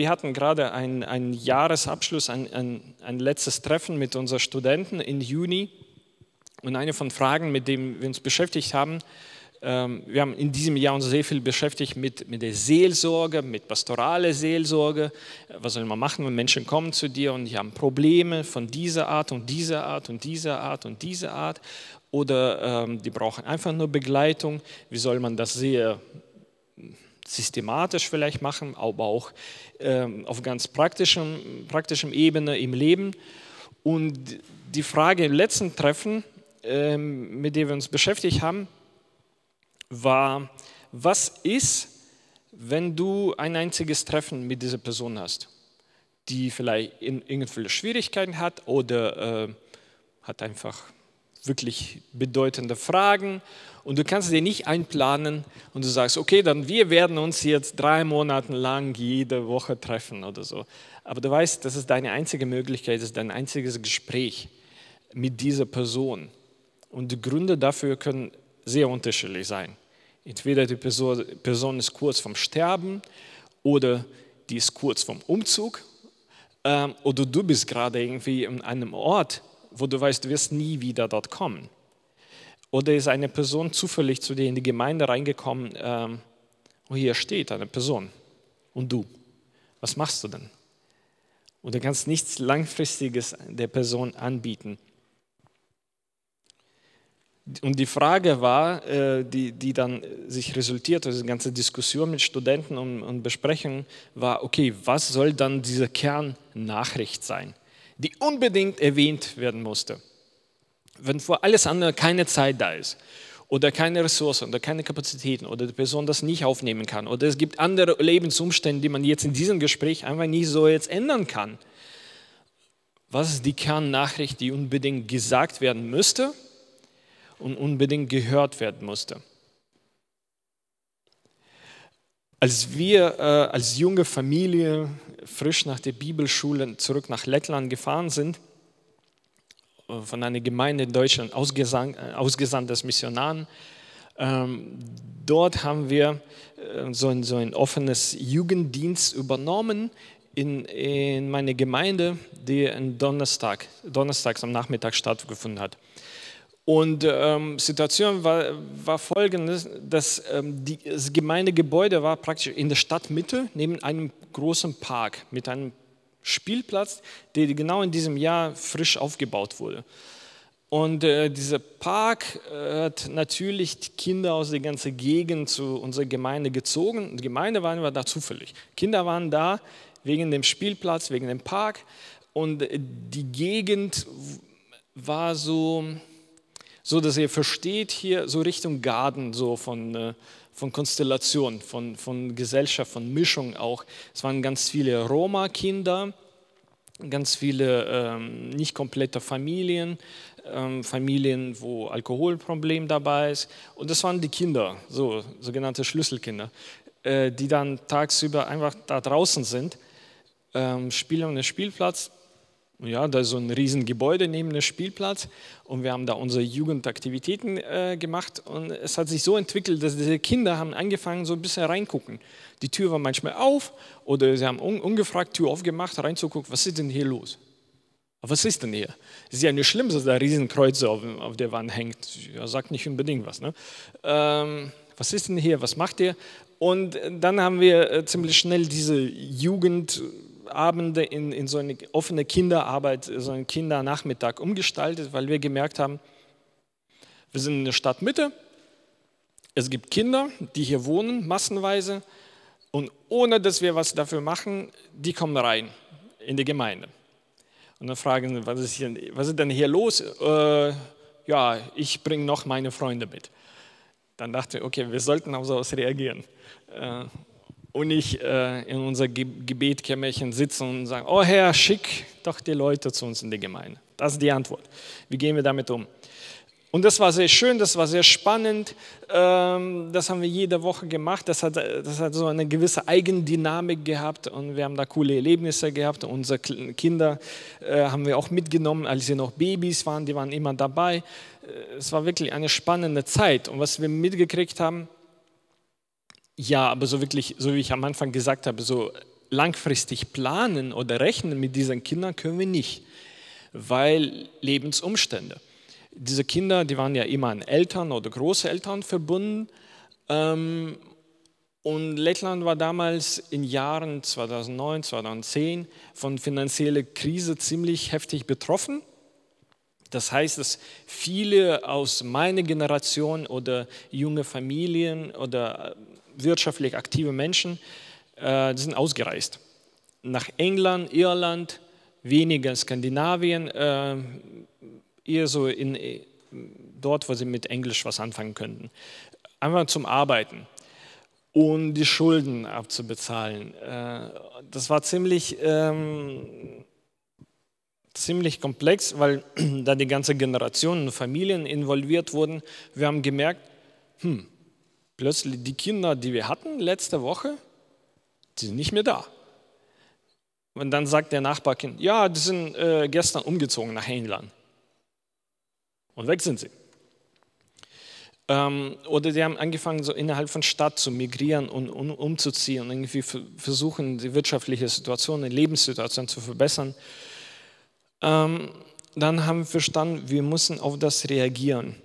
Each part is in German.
wir hatten gerade einen Jahresabschluss, ein, ein, ein letztes Treffen mit unseren Studenten im Juni. Und eine von Fragen, mit denen wir uns beschäftigt haben, ähm, wir haben in diesem Jahr uns sehr viel beschäftigt mit, mit der Seelsorge, mit pastoraler Seelsorge. Was soll man machen, wenn Menschen kommen zu dir und die haben Probleme von dieser Art und dieser Art und dieser Art und dieser Art? Oder ähm, die brauchen einfach nur Begleitung. Wie soll man das sehr systematisch vielleicht machen, aber auch ähm, auf ganz praktischem, praktischem Ebene im Leben? Und die Frage im letzten Treffen, ähm, mit der wir uns beschäftigt haben, war, was ist, wenn du ein einziges Treffen mit dieser Person hast, die vielleicht irgendwelche Schwierigkeiten hat oder äh, hat einfach wirklich bedeutende Fragen und du kannst dir nicht einplanen und du sagst, okay, dann wir werden uns jetzt drei Monate lang jede Woche treffen oder so. Aber du weißt, das ist deine einzige Möglichkeit, das ist dein einziges Gespräch mit dieser Person. Und die Gründe dafür können sehr unterschiedlich sein. Entweder die Person, ist kurz vom Sterben oder die ist kurz vom Umzug ähm, oder du bist gerade irgendwie in einem Ort, wo du weißt, du wirst nie wieder dort kommen. Oder ist eine Person zufällig zu dir in die Gemeinde reingekommen, ähm, hier steht eine Person und du. Was machst du denn? Und du kannst nichts Langfristiges der Person anbieten. Und die Frage war, äh, die, die dann sich resultierte, diese ganze Diskussion mit Studenten und, und Besprechungen, war, okay, was soll dann diese Kernnachricht sein, die unbedingt erwähnt werden musste? Wenn vor alles andere keine Zeit da ist oder keine Ressourcen oder keine Kapazitäten oder die Person das nicht aufnehmen kann oder es gibt andere Lebensumstände, die man jetzt in diesem Gespräch einfach nicht so jetzt ändern kann. Was ist die Kernnachricht, die unbedingt gesagt werden müsste? und unbedingt gehört werden musste. Als wir äh, als junge Familie frisch nach der Bibelschule zurück nach Lettland gefahren sind, äh, von einer Gemeinde in Deutschland ausgesandt, äh, ausgesandt als Missionaren, ähm, dort haben wir äh, so, ein, so ein offenes Jugenddienst übernommen in, in meine Gemeinde, die am Donnerstag, donnerstags am Nachmittag stattgefunden hat. Und ähm, Situation war, war folgendes, dass ähm, die, das Gemeindegebäude war praktisch in der Stadtmitte neben einem großen Park mit einem Spielplatz, der genau in diesem Jahr frisch aufgebaut wurde. Und äh, dieser Park äh, hat natürlich die Kinder aus der ganzen Gegend zu unserer Gemeinde gezogen. Die Gemeinde waren wir da zufällig. Kinder waren da wegen dem Spielplatz, wegen dem Park. Und äh, die Gegend war so, so dass ihr versteht hier so Richtung Garten, so von, äh, von Konstellation, von, von Gesellschaft, von Mischung auch. Es waren ganz viele Roma-Kinder, ganz viele ähm, nicht komplette Familien, ähm, Familien, wo Alkoholproblem dabei ist. Und das waren die Kinder, so sogenannte Schlüsselkinder, äh, die dann tagsüber einfach da draußen sind, ähm, spielen auf dem Spielplatz, ja, da ist so ein Riesengebäude neben dem Spielplatz und wir haben da unsere Jugendaktivitäten äh, gemacht und es hat sich so entwickelt, dass diese Kinder haben angefangen so ein bisschen reingucken. Die Tür war manchmal auf oder sie haben un ungefragt Tür aufgemacht, reinzugucken, was ist denn hier los? Was ist denn hier? Es ist ja nicht schlimm, dass da Riesenkreuze auf, auf der Wand hängt. Ja, sagt nicht unbedingt was. Ne? Ähm, was ist denn hier? Was macht ihr? Und dann haben wir äh, ziemlich schnell diese Jugend Abende in, in so eine offene Kinderarbeit, so einen Kindernachmittag umgestaltet, weil wir gemerkt haben, wir sind in der Stadtmitte, es gibt Kinder, die hier wohnen, massenweise, und ohne dass wir was dafür machen, die kommen rein in die Gemeinde. Und dann fragen sie, was ist, hier, was ist denn hier los? Äh, ja, ich bringe noch meine Freunde mit. Dann dachte ich, okay, wir sollten auf sowas reagieren. Äh, und nicht äh, in unser Gebetkämmerchen sitzen und sagen, oh Herr, schick doch die Leute zu uns in die Gemeinde. Das ist die Antwort. Wie gehen wir damit um? Und das war sehr schön, das war sehr spannend. Ähm, das haben wir jede Woche gemacht. Das hat, das hat so eine gewisse Eigendynamik gehabt und wir haben da coole Erlebnisse gehabt. Unsere Kinder äh, haben wir auch mitgenommen, als sie noch Babys waren, die waren immer dabei. Äh, es war wirklich eine spannende Zeit. Und was wir mitgekriegt haben, ja, aber so wirklich, so wie ich am Anfang gesagt habe, so langfristig planen oder rechnen mit diesen Kindern können wir nicht, weil Lebensumstände. Diese Kinder, die waren ja immer an Eltern oder Großeltern verbunden. Ähm, und Lettland war damals in Jahren 2009, 2010 von finanzieller Krise ziemlich heftig betroffen. Das heißt, dass viele aus meiner Generation oder junge Familien oder wirtschaftlich aktive Menschen äh, sind ausgereist. Nach England, Irland, weniger Skandinavien, äh, eher so in, dort, wo sie mit Englisch was anfangen könnten. Einfach zum Arbeiten und die Schulden abzubezahlen. Äh, das war ziemlich, ähm, ziemlich komplex, weil da die ganze Generation und Familien involviert wurden. Wir haben gemerkt, hm, plötzlich die Kinder, die wir hatten letzte Woche, die sind nicht mehr da. Und dann sagt der Nachbarkind, ja, die sind äh, gestern umgezogen nach England. Und weg sind sie. Ähm, oder die haben angefangen, so innerhalb von Stadt zu migrieren und, und umzuziehen und irgendwie versuchen, die wirtschaftliche Situation, die Lebenssituation zu verbessern. Ähm, dann haben wir verstanden, wir müssen auf das reagieren.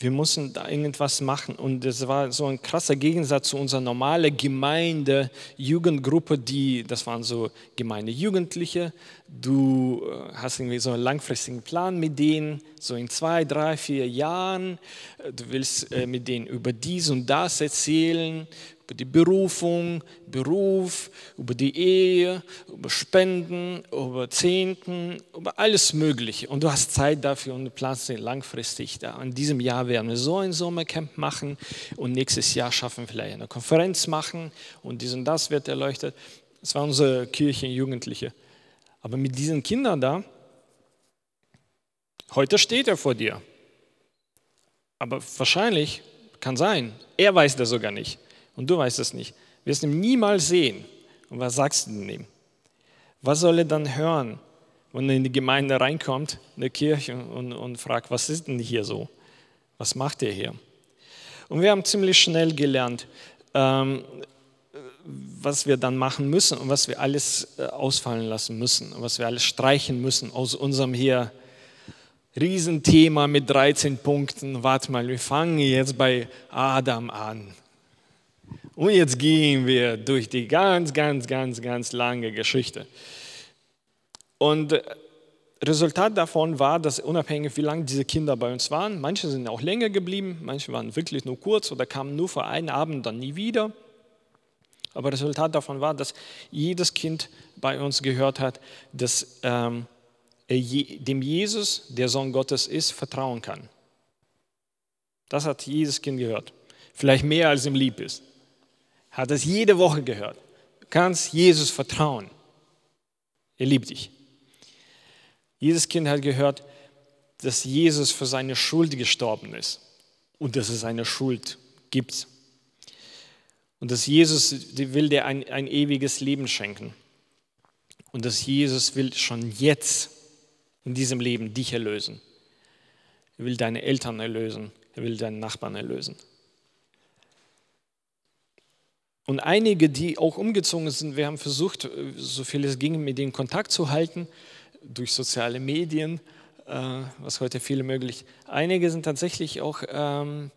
Wir mussten da irgendwas machen. Und das war so ein krasser Gegensatz zu unserer normalen Gemeinde, Jugendgruppe, die, das waren so gemeine Jugendliche. Du äh, hast irgendwie so einen langfristigen Plan mit denen, so in zwei, drei, vier Jahren. Du willst äh, mit denen über dies und das erzählen über die Berufung, Beruf, über die Ehe, über Spenden, über Zehnten, über alles Mögliche. Und du hast Zeit dafür und du planst langfristig. Da. In diesem Jahr werden wir so ein Sommercamp machen und nächstes Jahr schaffen wir vielleicht eine Konferenz machen und dies und das wird erleuchtet. Das war unsere Kirche Jugendliche. Aber mit diesen Kindern da, heute steht er vor dir. Aber wahrscheinlich kann sein, er weiß das sogar nicht und du weißt es nicht. Du wirst ihn niemals sehen. Und was sagst du ihm? Was soll er dann hören, wenn er in die Gemeinde reinkommt, in die Kirche und, und fragt, was ist denn hier so? Was macht er hier? Und wir haben ziemlich schnell gelernt, ähm, was wir dann machen müssen und was wir alles äh, ausfallen lassen müssen und was wir alles streichen müssen aus unserem hier Riesenthema mit 13 Punkten. Warte mal, wir fangen jetzt bei Adam an. Und jetzt gehen wir durch die ganz, ganz, ganz, ganz lange Geschichte. Und äh, Resultat davon war, dass unabhängig wie lange diese Kinder bei uns waren, manche sind auch länger geblieben, manche waren wirklich nur kurz oder kamen nur für einen Abend, dann nie wieder. Aber Resultat davon war, dass jedes Kind bei uns gehört hat, dass ähm, er dem Jesus, der Sohn Gottes ist, vertrauen kann. Das hat jedes Kind gehört. Vielleicht mehr als ihm lieb ist hat es jede Woche gehört. Du kannst Jesus vertrauen. Er liebt dich. Jedes Kind hat gehört, dass Jesus für seine Schuld gestorben ist und dass es eine Schuld gibt. Und dass Jesus will dir ein, ein ewiges Leben schenken. Und dass Jesus will schon jetzt in diesem Leben dich erlösen. Er will deine Eltern erlösen. Er will deinen Nachbarn erlösen. Und einige, die auch umgezogen sind, wir haben versucht, äh, so viel es ging, mit denen Kontakt zu halten, durch soziale Medien, äh, was heute viele möglich. Einige sind tatsächlich auch ähm,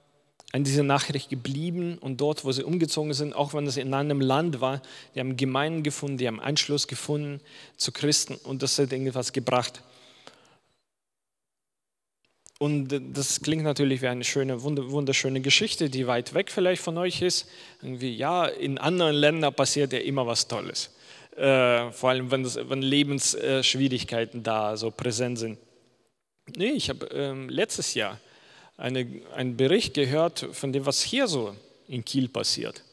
an dieser Nachricht geblieben und dort, wo sie umgezogen sind, auch wenn es in einem Land war, die haben Gemeinden gefunden, die haben Anschluss gefunden zu Christen und das hat irgendwas gebracht. Und das klingt natürlich wie eine schöne, wunderschöne Geschichte, die weit weg vielleicht von euch ist. Irgendwie, ja, in anderen Ländern passiert ja immer was Tolles. Äh, vor allem, wenn, das, wenn Lebensschwierigkeiten da so präsent sind. Nee, ich habe ähm, letztes Jahr eine, einen Bericht gehört von dem, was hier so in Kiel passiert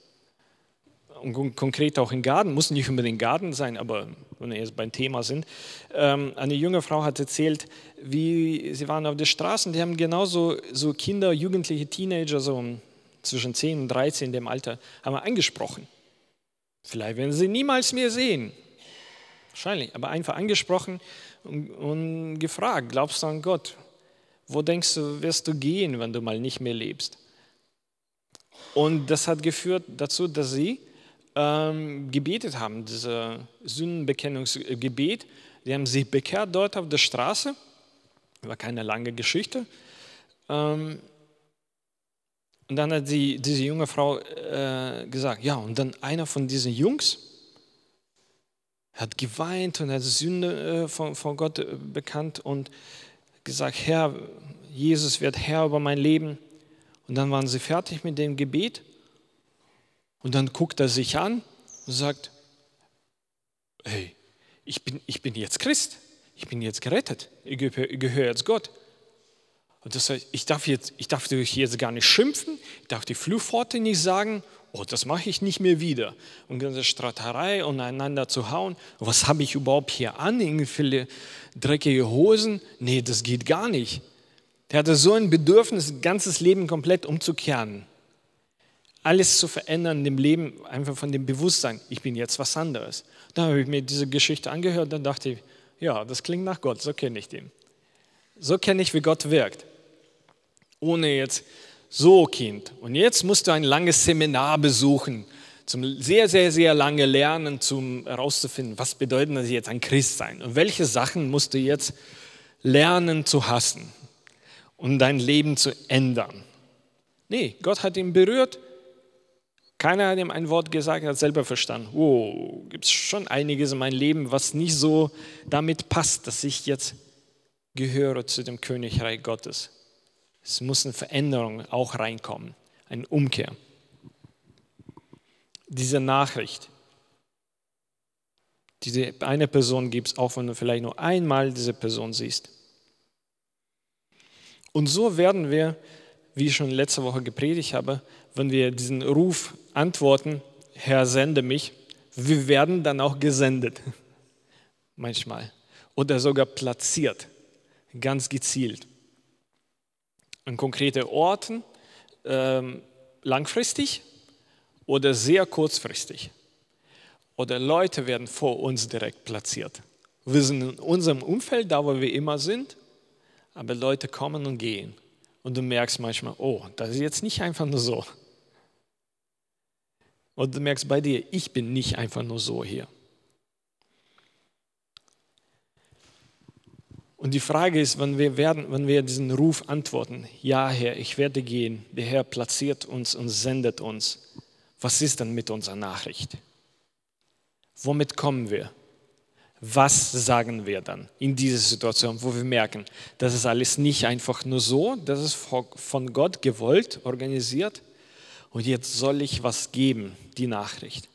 und konkret auch in Garten, muss nicht unbedingt Garten sein, aber wenn wir jetzt beim Thema sind. Ähm, eine junge Frau hat erzählt, wie sie waren auf der Straße, die haben genauso so Kinder, Jugendliche, Teenager, so zwischen 10 und 13 in dem Alter, haben wir angesprochen. Vielleicht werden sie niemals mehr sehen. Wahrscheinlich, aber einfach angesprochen und, und gefragt, glaubst du an Gott? Wo denkst du, wirst du gehen, wenn du mal nicht mehr lebst? Und das hat geführt dazu, dass sie ähm, gebetet haben, dieses Sündenbekennungsgebet. Die haben sich bekehrt dort auf der Straße. War keine lange Geschichte. Ähm, und dann hat die, diese junge Frau äh, gesagt, ja, und dann einer von diesen Jungs hat geweint und hat Sünde äh, von, von Gott äh, bekannt und gesagt, Herr, Jesus wird Herr über mein Leben. Und dann waren sie fertig mit dem Gebet und dann guckt er sich an und sagt, hey, ich bin, ich bin jetzt Christ, ich bin jetzt gerettet, ich gehöre, ich gehöre jetzt Gott. Und das heißt, ich darf, jetzt, ich darf jetzt gar nicht schimpfen, ich darf die Fluchworte nicht sagen, oh, das mache ich nicht mehr wieder. Und ganze Straterei und einander zu hauen, was habe ich überhaupt hier an, irgendwie dreckige Hosen? Nee, das geht gar nicht. Der hatte so ein Bedürfnis, ein ganzes Leben komplett umzukehren. Alles zu verändern dem Leben, einfach von dem Bewusstsein, ich bin jetzt was anderes. Da habe ich mir diese Geschichte angehört, dann dachte ich, ja, das klingt nach Gott, so kenne ich den. So kenne ich, wie Gott wirkt. Ohne jetzt, so Kind. Und jetzt musst du ein langes Seminar besuchen, zum sehr, sehr, sehr lange lernen, um herauszufinden, was bedeutet das jetzt ein Christ sein und welche Sachen musst du jetzt lernen zu hassen um dein Leben zu ändern. Nee, Gott hat ihn berührt. Keiner hat ihm ein Wort gesagt, er hat selber verstanden. Oh, gibt es schon einiges in meinem Leben, was nicht so damit passt, dass ich jetzt gehöre zu dem Königreich Gottes. Es muss eine Veränderung auch reinkommen, eine Umkehr. Diese Nachricht, diese eine Person gibt auch wenn du vielleicht nur einmal diese Person siehst. Und so werden wir, wie ich schon letzte Woche gepredigt habe, wenn wir diesen Ruf antworten, Herr, sende mich, wir werden dann auch gesendet. Manchmal. Oder sogar platziert, ganz gezielt. An konkrete Orten, ähm, langfristig oder sehr kurzfristig. Oder Leute werden vor uns direkt platziert. Wir sind in unserem Umfeld, da wo wir immer sind, aber Leute kommen und gehen. Und du merkst manchmal, oh, das ist jetzt nicht einfach nur so. Und du merkst bei dir, ich bin nicht einfach nur so hier. Und die Frage ist, wenn wir, werden, wenn wir diesen Ruf antworten, ja Herr, ich werde gehen, der Herr platziert uns und sendet uns, was ist dann mit unserer Nachricht? Womit kommen wir? was sagen wir dann in dieser Situation, wo wir merken, das ist alles nicht einfach nur so, das ist von Gott gewollt, organisiert und jetzt soll ich was geben, die Nachricht.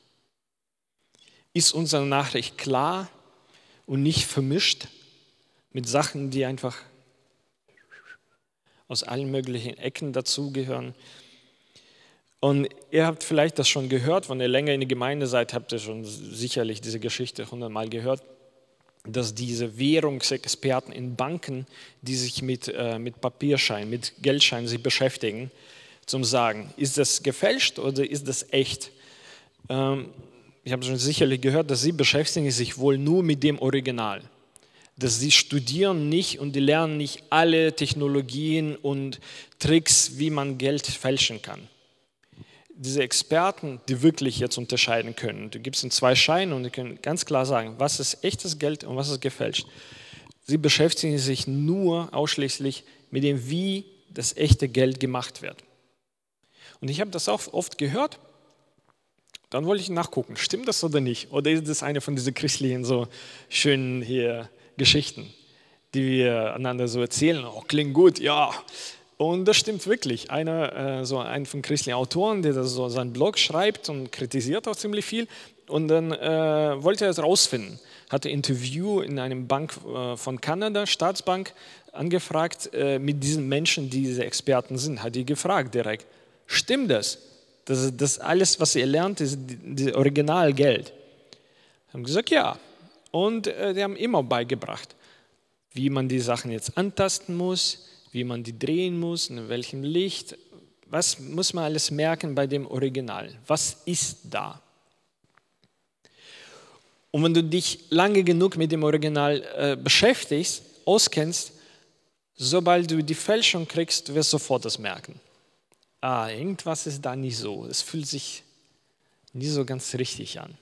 Ist unsere Nachricht klar und nicht vermischt mit Sachen, die einfach aus allen möglichen Ecken dazugehören? Und ihr habt vielleicht das schon gehört, wenn ihr länger in der Gemeinde seid, habt ihr schon sicherlich diese Geschichte hundertmal gehört dass diese Währungsexperten in Banken, die sich mit, äh, mit Papierschein, mit Geldschein sich beschäftigen, zum sagen, ist das gefälscht oder ist das echt? Ähm, ich habe schon sicherlich gehört, dass sie beschäftigen sich wohl nur mit dem Original. Dass sie studieren nicht und die lernen nicht alle Technologien und Tricks, wie man Geld fälschen kann diese Experten, die wirklich jetzt unterscheiden können. Du gibst ihnen zwei Scheine und die können ganz klar sagen, was ist echtes Geld und was ist gefälscht. Sie beschäftigen sich nur ausschließlich mit dem, wie das echte Geld gemacht wird. Und ich habe das auch oft gehört. Dann wollte ich nachgucken, stimmt das oder nicht? Oder ist das eine von diesen christlichen so schönen hier Geschichten, die wir einander so erzählen? Oh, klingt gut, ja, und das stimmt wirklich. Einer, äh, so ein von christlichen Autoren, der so seinen Blog schreibt und kritisiert auch ziemlich viel. Und dann äh, wollte er es rausfinden. Hatte ein Interview in einem Bank äh, von Kanada, Staatsbank, angefragt mit diesen Menschen, die diese Experten sind. Hat die gefragt direkt: Stimmt das? Das, das alles, was ihr lernt, ist das Originalgeld. Haben gesagt, ja. Und die haben immer beigebracht, wie man die Sachen jetzt antasten muss, wie man die drehen muss, in welchem Licht. Was muss man alles merken bei dem Original? Was ist da? Und wenn du dich lange genug mit dem Original äh, beschäftigst, auskennst, sobald du die Fälschung kriegst, wirst du sofort das merken. Ah, irgendwas ist da nicht so. Es fühlt sich nicht so ganz richtig an.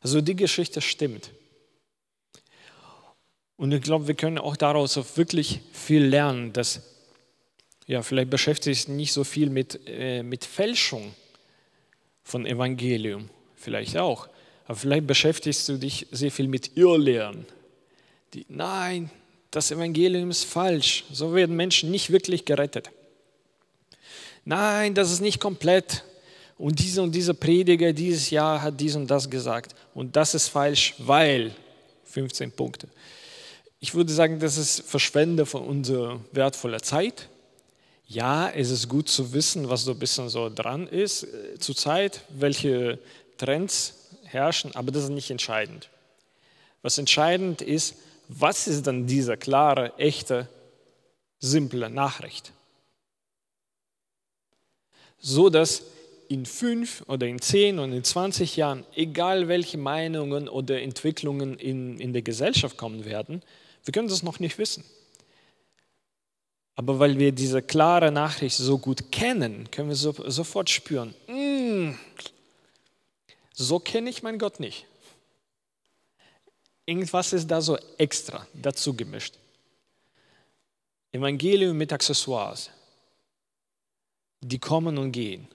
Also die Geschichte stimmt. Und ich glaube, wir können auch daraus auch wirklich viel lernen, dass, ja, vielleicht beschäftigt sich nicht so viel mit, äh, mit Fälschung von Evangelium, vielleicht auch, aber vielleicht beschäftigst du dich sehr viel mit Irrlehren. Die, nein, das Evangelium ist falsch, so werden Menschen nicht wirklich gerettet. Nein, das ist nicht komplett. Und dieser und dieser Prediger dieses Jahr hat dies und das gesagt. Und das ist falsch, weil 15 Punkte. Ich würde sagen, das ist Verschwende von unserer wertvoller Zeit. Ja, es ist gut zu wissen, was so ein bisschen so dran ist äh, zur Zeit, welche Trends herrschen, aber das ist nicht entscheidend. Was entscheidend ist, was ist dann diese klare, echte, simple Nachricht? So dass in fünf oder in zehn oder in 20 Jahren, egal welche Meinungen oder Entwicklungen in, in der Gesellschaft kommen werden, wir können das noch nicht wissen. Aber weil wir diese klare Nachricht so gut kennen, können wir so, sofort spüren, mm, so kenne ich meinen Gott nicht. Irgendwas ist da so extra dazu gemischt. Evangelium mit Accessoires, die kommen und gehen.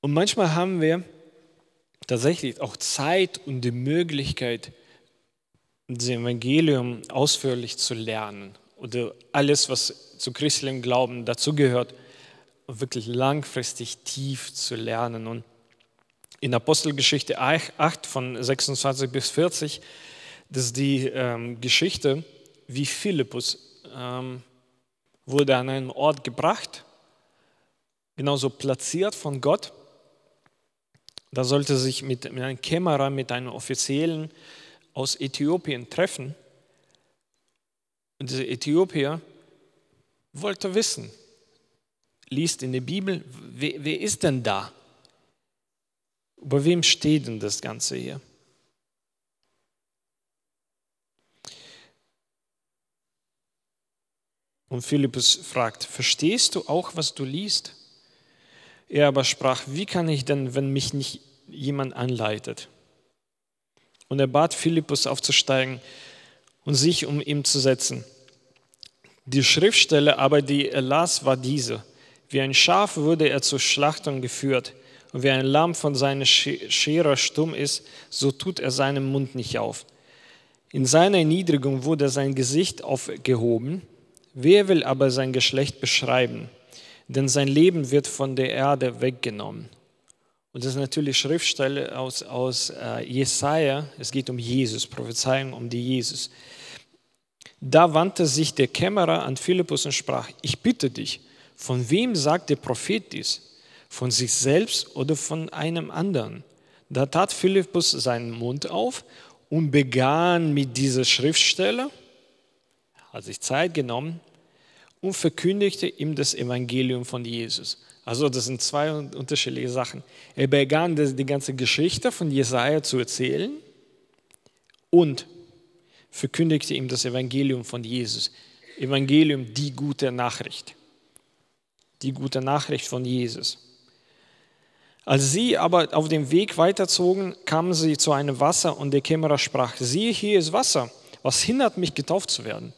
Und manchmal haben wir tatsächlich auch Zeit und die Möglichkeit, das Evangelium ausführlich zu lernen oder alles, was zu christlichem Glauben dazugehört, wirklich langfristig tief zu lernen. Und in Apostelgeschichte 8 von 26 bis 40, das ist die ähm, Geschichte, wie Philippus ähm, wurde an einen Ort gebracht, genauso platziert von Gott da sollte sich mit, mit einem Kämmerer, mit einem Offiziellen aus Äthiopien treffen. Und dieser Äthiopier wollte wissen, liest in der Bibel, wer, wer ist denn da? Über wem steht denn das Ganze hier? Und Philippus fragt, verstehst du auch, was du liest? Er aber sprach, wie kann ich denn, wenn mich nicht jemand anleitet? Und er bat Philippus aufzusteigen und sich um ihn zu setzen. Die Schriftstelle aber, die er las, war diese. Wie ein Schaf wurde er zur Schlachtung geführt. Und wie ein Lamm von seiner Schere stumm ist, so tut er seinen Mund nicht auf. In seiner Erniedrigung wurde sein Gesicht aufgehoben. Wer will aber sein Geschlecht beschreiben? denn sein Leben wird von der Erde weggenommen. Und das ist natürlich Schriftstelle aus, aus äh, Jesaja. Es geht um Jesus, Prophezeiung um die Jesus. Da wandte sich der Kämmerer an Philippus und sprach: Ich bitte dich, von wem sagt der Prophet dies? Von sich selbst oder von einem anderen? Da tat Philippus seinen Mund auf und begann mit dieser Schriftstelle, hat sich Zeit genommen, und verkündigte ihm das Evangelium von Jesus. Also das sind zwei unterschiedliche Sachen. Er begann die ganze Geschichte von Jesaja zu erzählen und verkündigte ihm das Evangelium von Jesus. Evangelium, die gute Nachricht. Die gute Nachricht von Jesus. Als sie aber auf dem Weg weiterzogen, kamen sie zu einem Wasser und der Kämmerer sprach, siehe, hier ist Wasser. Was hindert mich, getauft zu werden?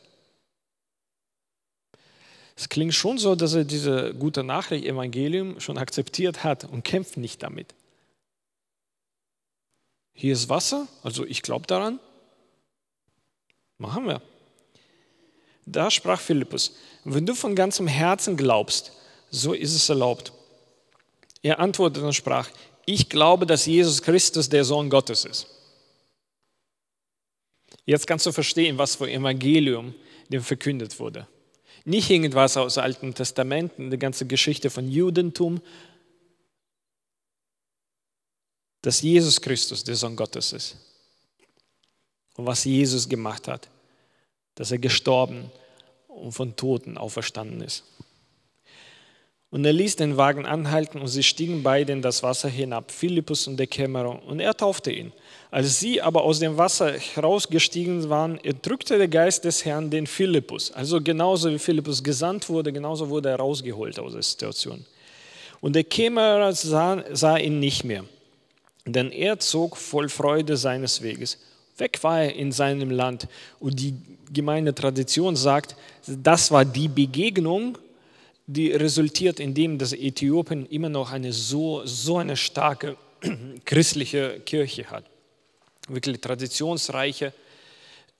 Es klingt schon so, dass er diese gute Nachricht, Evangelium, schon akzeptiert hat und kämpft nicht damit. Hier ist Wasser, also ich glaube daran. Machen wir. Da sprach Philippus, wenn du von ganzem Herzen glaubst, so ist es erlaubt. Er antwortete und sprach, ich glaube, dass Jesus Christus der Sohn Gottes ist. Jetzt kannst du verstehen, was für Evangelium dem verkündet wurde. Nicht irgendwas aus Alten Testamenten, die ganze Geschichte von Judentum, dass Jesus Christus der Sohn Gottes ist. Und was Jesus gemacht hat, dass er gestorben und von Toten auferstanden ist. Und er ließ den Wagen anhalten und sie stiegen beide in das Wasser hinab, Philippus und der Kämmerer, und er taufte ihn. Als sie aber aus dem Wasser herausgestiegen waren, erdrückte der Geist des Herrn den Philippus. Also genauso wie Philippus gesandt wurde, genauso wurde er rausgeholt aus der Situation. Und der Kämmerer sah, sah ihn nicht mehr, denn er zog voll Freude seines Weges. Weg war er in seinem Land. Und die gemeine Tradition sagt, das war die Begegnung, die resultiert in dem, dass Äthiopien immer noch eine so, so eine starke christliche Kirche hat. Wirklich traditionsreiche,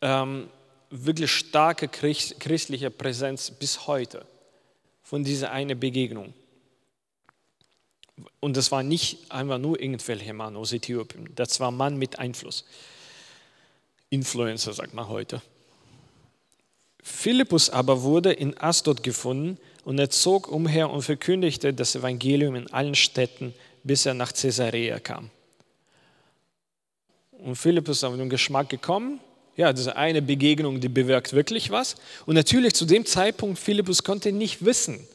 ähm, wirklich starke christliche Präsenz bis heute von dieser eine Begegnung. Und das war nicht einfach nur irgendwelcher Mann aus Äthiopien, das war Mann mit Einfluss. Influencer, sagt man heute. Philippus aber wurde in Asdod gefunden und er zog umher und verkündigte das Evangelium in allen Städten, bis er nach Caesarea kam. Und Philippus ist auf den Geschmack gekommen. Ja, diese eine Begegnung, die bewirkt wirklich was. Und natürlich zu dem Zeitpunkt, Philippus konnte nicht wissen,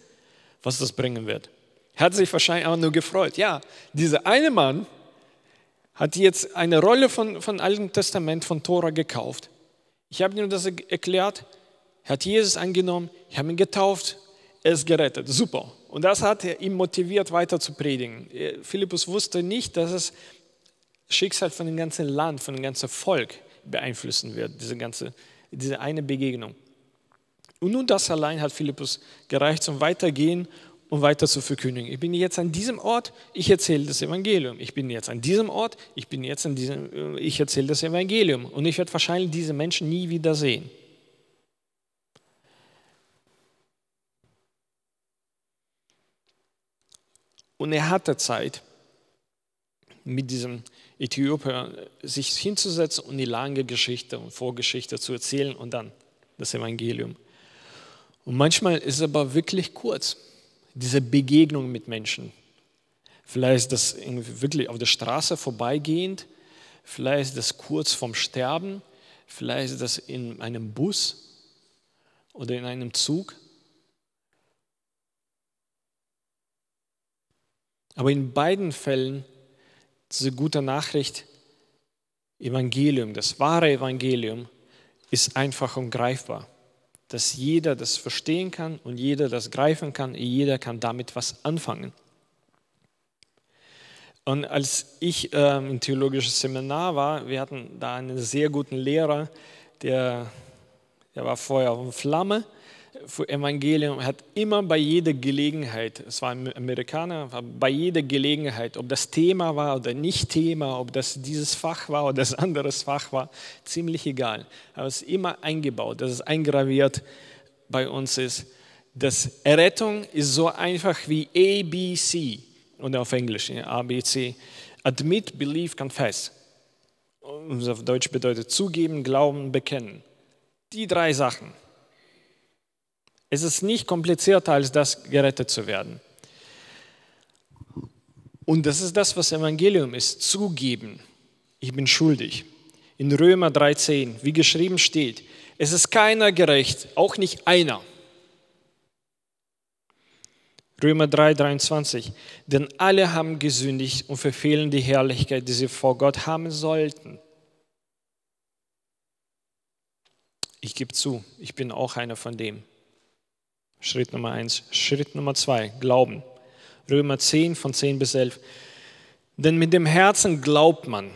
was das bringen wird. Er hat sich wahrscheinlich auch nur gefreut. Ja, dieser eine Mann hat jetzt eine Rolle von, von Alten Testament, von Tora gekauft. Ich habe ihm das erklärt. Er hat Jesus angenommen. Ich habe ihn getauft er ist gerettet. Super. Und das hat ihn motiviert, weiter zu predigen. Philippus wusste nicht, dass es Schicksal von dem ganzen Land, von dem ganzen Volk beeinflussen wird, diese, ganze, diese eine Begegnung. Und nun das allein hat Philippus gereicht zum Weitergehen und weiter zu verkündigen. Ich bin jetzt an diesem Ort, ich erzähle das Evangelium. Ich bin jetzt an diesem Ort, ich bin jetzt an diesem, ich erzähle das Evangelium. Und ich werde wahrscheinlich diese Menschen nie wieder sehen. Und er hatte Zeit, mit diesem Äthiopier sich hinzusetzen und die lange Geschichte und Vorgeschichte zu erzählen und dann das Evangelium. Und manchmal ist es aber wirklich kurz, diese Begegnung mit Menschen. Vielleicht ist das wirklich auf der Straße vorbeigehend, vielleicht das kurz vorm Sterben, vielleicht ist das in einem Bus oder in einem Zug. Aber in beiden Fällen diese gute Nachricht, Evangelium, das wahre Evangelium, ist einfach und greifbar. Dass jeder das verstehen kann und jeder das greifen kann, jeder kann damit was anfangen. Und als ich äh, im theologischen Seminar war, wir hatten da einen sehr guten Lehrer, der, der war vorher auf Flamme für Evangelium hat immer bei jeder Gelegenheit, es war Amerikaner, bei jeder Gelegenheit, ob das Thema war oder nicht Thema, ob das dieses Fach war oder das anderes Fach war, ziemlich egal. Aber es ist immer eingebaut, dass es eingraviert bei uns ist. dass Errettung ist so einfach wie ABC oder auf Englisch ABC. Admit, believe, confess. Und auf Deutsch bedeutet zugeben, glauben, bekennen. Die drei Sachen. Es ist nicht komplizierter als das, gerettet zu werden. Und das ist das, was Evangelium ist, zugeben. Ich bin schuldig. In Römer 13, wie geschrieben steht, es ist keiner gerecht, auch nicht einer. Römer 3, 23, denn alle haben gesündigt und verfehlen die Herrlichkeit, die sie vor Gott haben sollten. Ich gebe zu, ich bin auch einer von dem. Schritt Nummer eins. Schritt Nummer zwei, Glauben. Römer 10 von 10 bis 11. Denn mit dem Herzen glaubt man,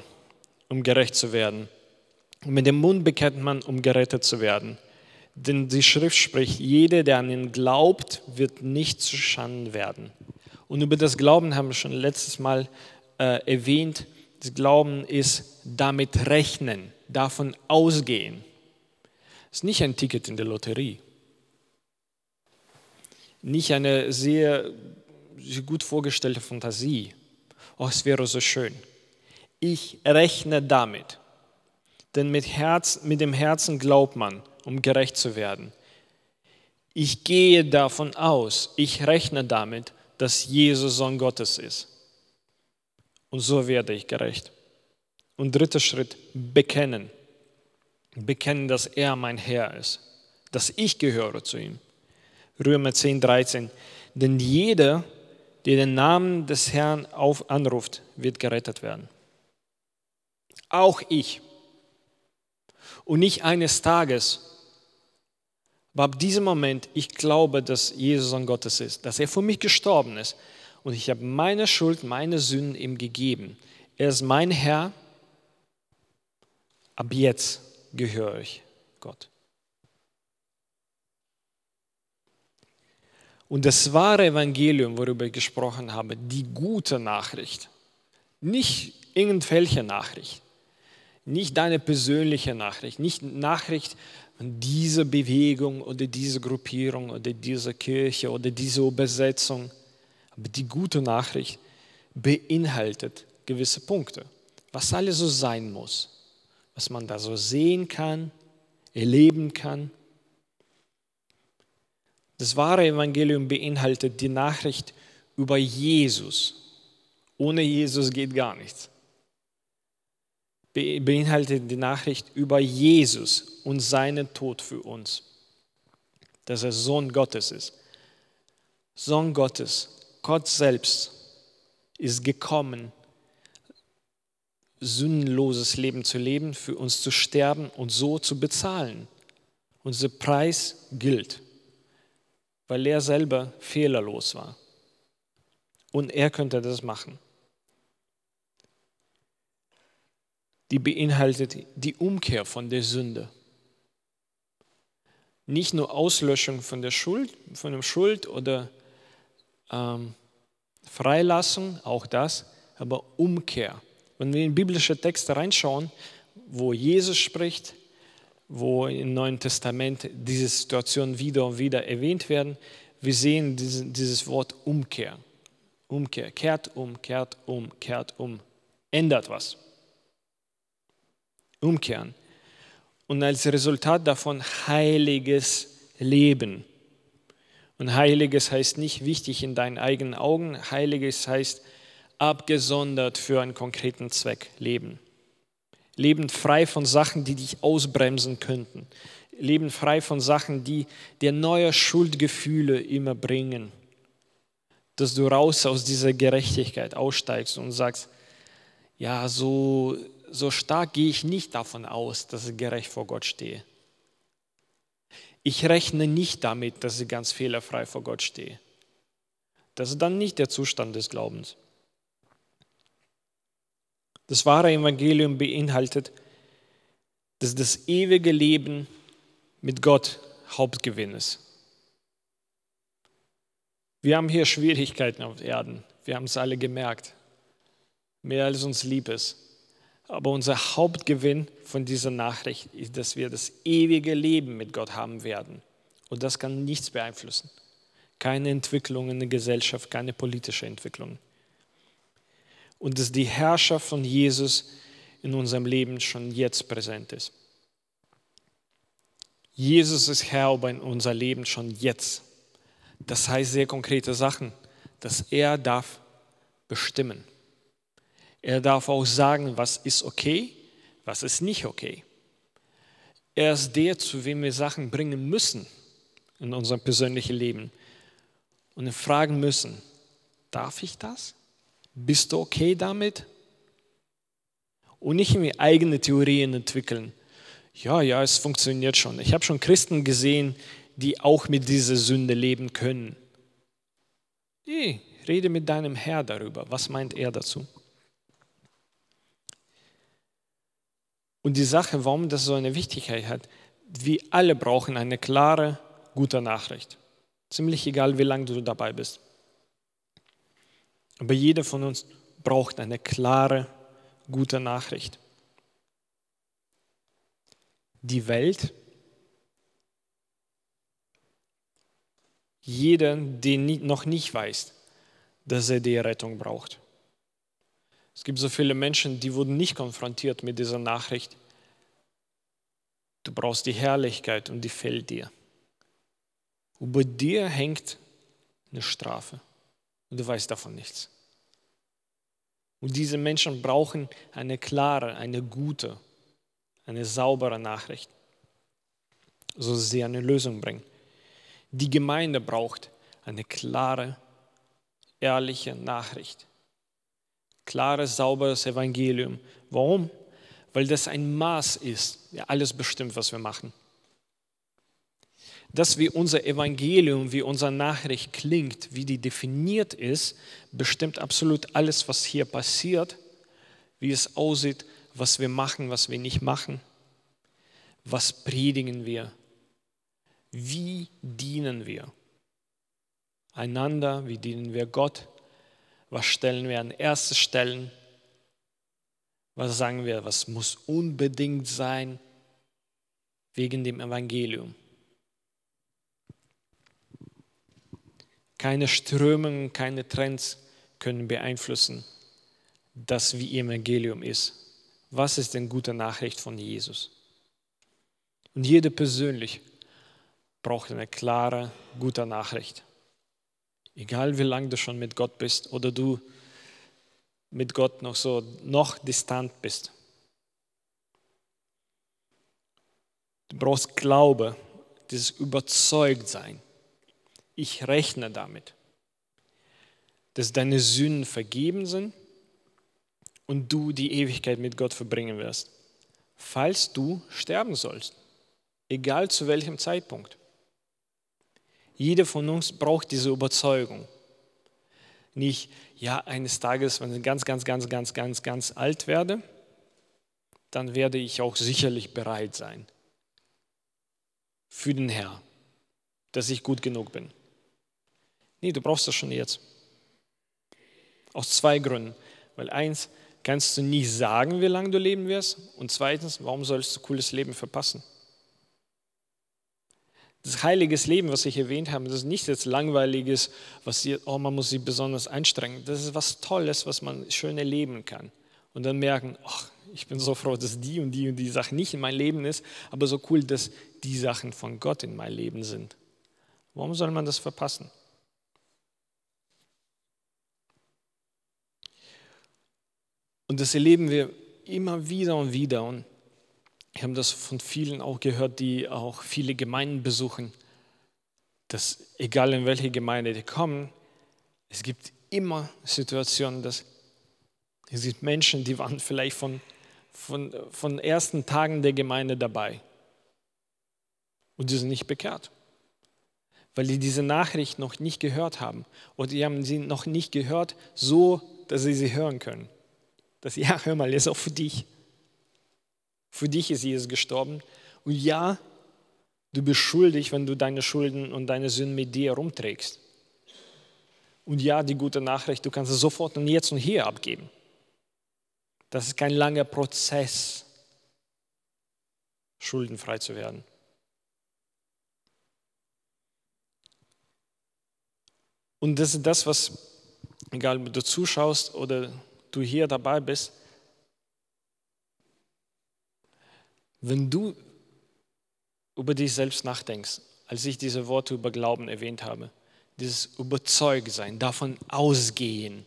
um gerecht zu werden. Und mit dem Mund bekennt man, um gerettet zu werden. Denn die Schrift spricht, jeder, der an ihn glaubt, wird nicht zu Schanden werden. Und über das Glauben haben wir schon letztes Mal äh, erwähnt. Das Glauben ist damit rechnen, davon ausgehen. Es ist nicht ein Ticket in der Lotterie nicht eine sehr gut vorgestellte Fantasie. Oh, es wäre so schön. Ich rechne damit. Denn mit, Herz, mit dem Herzen glaubt man, um gerecht zu werden. Ich gehe davon aus, ich rechne damit, dass Jesus Sohn Gottes ist. Und so werde ich gerecht. Und dritter Schritt, bekennen. Bekennen, dass er mein Herr ist, dass ich gehöre zu ihm. Römer 10, 13. denn jeder, der den Namen des Herrn auf anruft, wird gerettet werden. Auch ich. Und nicht eines Tages, aber ab diesem Moment, ich glaube, dass Jesus an Gottes ist, dass er für mich gestorben ist. Und ich habe meine Schuld, meine Sünden ihm gegeben. Er ist mein Herr. Ab jetzt gehöre ich Gott. Und das wahre Evangelium, worüber ich gesprochen habe, die gute Nachricht, nicht irgendwelche Nachricht, nicht deine persönliche Nachricht, nicht Nachricht von dieser Bewegung oder dieser Gruppierung oder dieser Kirche oder dieser Übersetzung, aber die gute Nachricht beinhaltet gewisse Punkte, was alles so sein muss, was man da so sehen kann, erleben kann. Das wahre Evangelium beinhaltet die Nachricht über Jesus. Ohne Jesus geht gar nichts. Beinhaltet die Nachricht über Jesus und seinen Tod für uns. Dass er Sohn Gottes ist. Sohn Gottes, Gott selbst ist gekommen, sündenloses Leben zu leben, für uns zu sterben und so zu bezahlen. Unser Preis gilt weil er selber fehlerlos war. Und er könnte das machen. Die beinhaltet die Umkehr von der Sünde. Nicht nur Auslöschung von der Schuld, von der Schuld oder ähm, Freilassung, auch das, aber Umkehr. Wenn wir in biblische Texte reinschauen, wo Jesus spricht, wo im Neuen Testament diese Situationen wieder und wieder erwähnt werden. Wir sehen dieses Wort Umkehr. Umkehr, kehrt um, kehrt um, kehrt um, ändert was. Umkehren. Und als Resultat davon heiliges Leben. Und heiliges heißt nicht wichtig in deinen eigenen Augen, heiliges heißt abgesondert für einen konkreten Zweck leben. Leben frei von Sachen, die dich ausbremsen könnten. Leben frei von Sachen, die dir neue Schuldgefühle immer bringen. Dass du raus aus dieser Gerechtigkeit aussteigst und sagst, ja, so, so stark gehe ich nicht davon aus, dass ich gerecht vor Gott stehe. Ich rechne nicht damit, dass ich ganz fehlerfrei vor Gott stehe. Das ist dann nicht der Zustand des Glaubens. Das wahre Evangelium beinhaltet, dass das ewige Leben mit Gott Hauptgewinn ist. Wir haben hier Schwierigkeiten auf Erden. Wir haben es alle gemerkt. Mehr als uns lieb ist. Aber unser Hauptgewinn von dieser Nachricht ist, dass wir das ewige Leben mit Gott haben werden. Und das kann nichts beeinflussen. Keine Entwicklung in der Gesellschaft, keine politische Entwicklung und dass die Herrschaft von Jesus in unserem Leben schon jetzt präsent ist. Jesus ist Herr über unser Leben schon jetzt. Das heißt sehr konkrete Sachen, dass er darf bestimmen. Er darf auch sagen, was ist okay, was ist nicht okay. Er ist der, zu wem wir Sachen bringen müssen in unserem persönlichen Leben und fragen müssen, darf ich das? Bist du okay damit? Und nicht irgendwie eigene Theorien entwickeln. Ja, ja, es funktioniert schon. Ich habe schon Christen gesehen, die auch mit dieser Sünde leben können. Nee, rede mit deinem Herr darüber. Was meint er dazu? Und die Sache, warum das so eine Wichtigkeit hat, wir alle brauchen eine klare, gute Nachricht. Ziemlich egal, wie lange du dabei bist. Aber jeder von uns braucht eine klare, gute Nachricht. Die Welt, jeder, der noch nicht weiß, dass er die Rettung braucht. Es gibt so viele Menschen, die wurden nicht konfrontiert mit dieser Nachricht. Du brauchst die Herrlichkeit und die fällt dir. Über dir hängt eine Strafe und du weißt davon nichts. Und diese Menschen brauchen eine klare, eine gute, eine saubere Nachricht, so sie eine Lösung bringen. Die Gemeinde braucht eine klare, ehrliche Nachricht. Klares, sauberes Evangelium. Warum? Weil das ein Maß ist, ja alles bestimmt, was wir machen. Das, wie unser Evangelium, wie unsere Nachricht klingt, wie die definiert ist, bestimmt absolut alles, was hier passiert, wie es aussieht, was wir machen, was wir nicht machen, was predigen wir, wie dienen wir? Einander, wie dienen wir Gott, was stellen wir an erste Stellen, was sagen wir, was muss unbedingt sein wegen dem Evangelium. Keine Strömungen, keine Trends können beeinflussen, das wie Evangelium ist. Was ist denn gute Nachricht von Jesus? Und jeder persönlich braucht eine klare, gute Nachricht. Egal wie lange du schon mit Gott bist oder du mit Gott noch so noch distant bist. Du brauchst Glaube, dieses Überzeugtsein ich rechne damit, dass deine Sünden vergeben sind und du die Ewigkeit mit Gott verbringen wirst, falls du sterben sollst, egal zu welchem Zeitpunkt. Jeder von uns braucht diese Überzeugung. Nicht, ja, eines Tages, wenn ich ganz, ganz, ganz, ganz, ganz, ganz alt werde, dann werde ich auch sicherlich bereit sein für den Herr, dass ich gut genug bin. Nee, du brauchst das schon jetzt. Aus zwei Gründen. Weil eins, kannst du nie sagen, wie lange du leben wirst. Und zweitens, warum sollst du cooles Leben verpassen? Das heiliges Leben, was ich erwähnt habe, das ist nicht jetzt langweiliges, was ihr, oh, man muss sich besonders anstrengen. Das ist was Tolles, was man schön erleben kann. Und dann merken, ach, ich bin so froh, dass die und die und die Sache nicht in mein Leben ist, aber so cool, dass die Sachen von Gott in mein Leben sind. Warum soll man das verpassen? Und das erleben wir immer wieder und wieder. Und ich habe das von vielen auch gehört, die auch viele Gemeinden besuchen, dass egal in welche Gemeinde die kommen, es gibt immer Situationen, dass es gibt Menschen, die waren vielleicht von, von, von ersten Tagen der Gemeinde dabei und die sind nicht bekehrt, weil die diese Nachricht noch nicht gehört haben oder die haben sie noch nicht gehört, so dass sie sie hören können. Das, ja, hör mal, ist auch für dich. Für dich ist Jesus gestorben. Und ja, du bist schuldig, wenn du deine Schulden und deine Sünden mit dir herumträgst. Und ja, die gute Nachricht, du kannst es sofort und jetzt und hier abgeben. Das ist kein langer Prozess, schuldenfrei zu werden. Und das ist das, was, egal ob du zuschaust oder du hier dabei bist, wenn du über dich selbst nachdenkst, als ich diese Worte über Glauben erwähnt habe, dieses Überzeugtsein, davon ausgehen.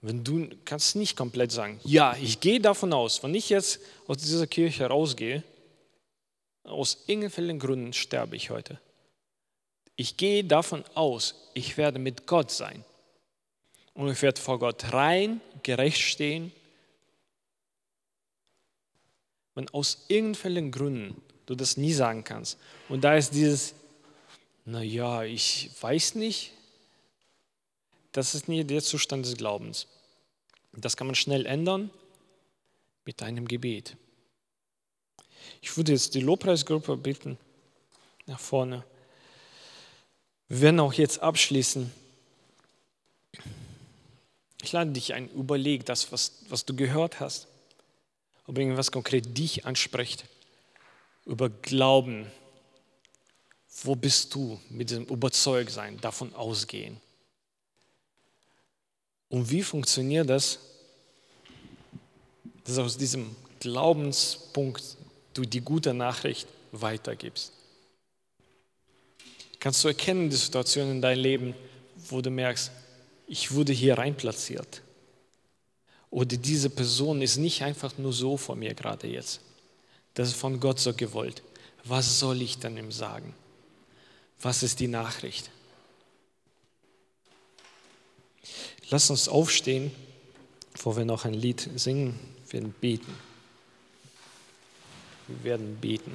Wenn du kannst nicht komplett sagen, ja, ich gehe davon aus, wenn ich jetzt aus dieser Kirche rausgehe, aus irgendwelchen Gründen sterbe ich heute. Ich gehe davon aus, ich werde mit Gott sein und ich werde vor Gott rein, gerecht stehen. Wenn aus irgendwelchen Gründen du das nie sagen kannst und da ist dieses, naja, ich weiß nicht, das ist nie der Zustand des Glaubens. Das kann man schnell ändern mit einem Gebet. Ich würde jetzt die Lobpreisgruppe bitten, nach vorne. Wir werden auch jetzt abschließen. Ich lade dich ein, überleg das, was, was du gehört hast, ob irgendwas konkret dich anspricht, über Glauben. Wo bist du mit diesem Überzeugtsein, davon ausgehen? Und wie funktioniert das, dass aus diesem Glaubenspunkt du die gute Nachricht weitergibst? Kannst du erkennen die Situation in deinem Leben, wo du merkst, ich wurde hier reinplatziert. Oder diese Person ist nicht einfach nur so vor mir gerade jetzt. Das ist von Gott so gewollt. Was soll ich dann ihm sagen? Was ist die Nachricht? Lass uns aufstehen, bevor wir noch ein Lied singen. Wir werden beten. Wir werden beten.